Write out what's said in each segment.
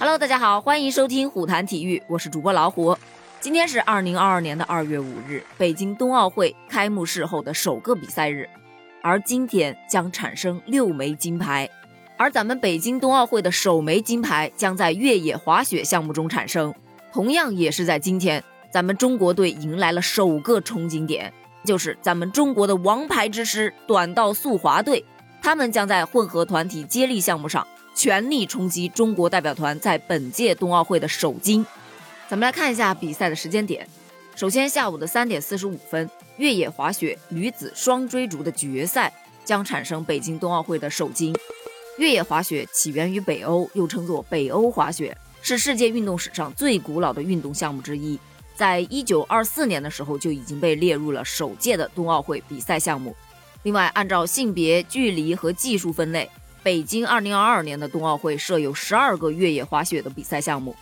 Hello，大家好，欢迎收听虎谈体育，我是主播老虎。今天是二零二二年的二月五日，北京冬奥会开幕式后的首个比赛日，而今天将产生六枚金牌，而咱们北京冬奥会的首枚金牌将在越野滑雪项目中产生，同样也是在今天，咱们中国队迎来了首个冲金点，就是咱们中国的王牌之师短道速滑队，他们将在混合团体接力项目上。全力冲击中国代表团在本届冬奥会的首金。咱们来看一下比赛的时间点。首先，下午的三点四十五分，越野滑雪女子双追逐的决赛将产生北京冬奥会的首金。越野滑雪起源于北欧，又称作北欧滑雪，是世界运动史上最古老的运动项目之一。在一九二四年的时候就已经被列入了首届的冬奥会比赛项目。另外，按照性别、距离和技术分类。北京二零二二年的冬奥会设有十二个越野滑雪的比赛项目，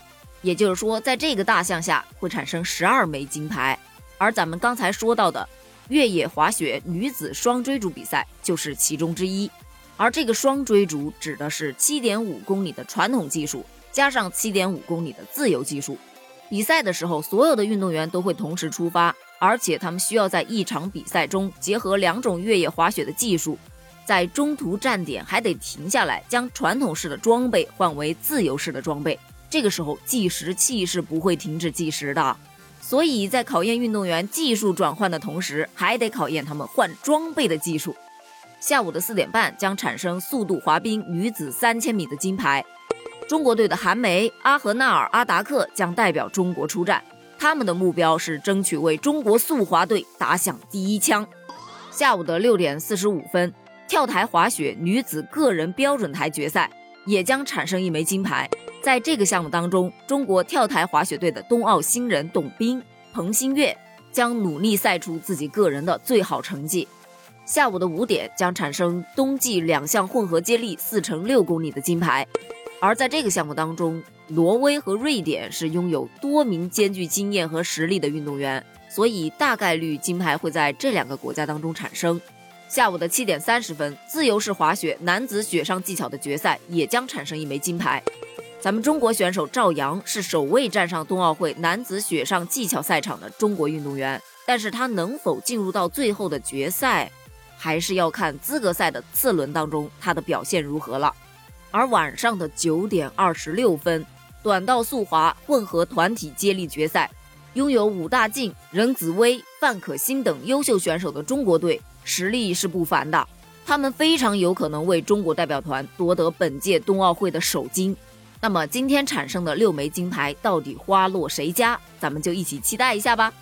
也就是说，在这个大项下会产生十二枚金牌。而咱们刚才说到的越野滑雪女子双追逐比赛就是其中之一。而这个双追逐指的是七点五公里的传统技术加上七点五公里的自由技术。比赛的时候，所有的运动员都会同时出发，而且他们需要在一场比赛中结合两种越野滑雪的技术。在中途站点还得停下来，将传统式的装备换为自由式的装备。这个时候计时器是不会停止计时的，所以在考验运动员技术转换的同时，还得考验他们换装备的技术。下午的四点半将产生速度滑冰女子三千米的金牌，中国队的韩梅、阿合纳尔、阿达克将代表中国出战，他们的目标是争取为中国速滑队打响第一枪。下午的六点四十五分。跳台滑雪女子个人标准台决赛也将产生一枚金牌。在这个项目当中，中国跳台滑雪队的冬奥新人董斌、彭新月将努力赛出自己个人的最好成绩。下午的五点将产生冬季两项混合接力四乘六公里的金牌。而在这个项目当中，挪威和瑞典是拥有多名兼具经验和实力的运动员，所以大概率金牌会在这两个国家当中产生。下午的七点三十分，自由式滑雪男子雪上技巧的决赛也将产生一枚金牌。咱们中国选手赵阳是首位站上冬奥会男子雪上技巧赛场的中国运动员，但是他能否进入到最后的决赛，还是要看资格赛的次轮当中他的表现如何了。而晚上的九点二十六分，短道速滑混合团体接力决赛，拥有武大靖、任子威、范可新等优秀选手的中国队。实力是不凡的，他们非常有可能为中国代表团夺得本届冬奥会的首金。那么今天产生的六枚金牌到底花落谁家？咱们就一起期待一下吧。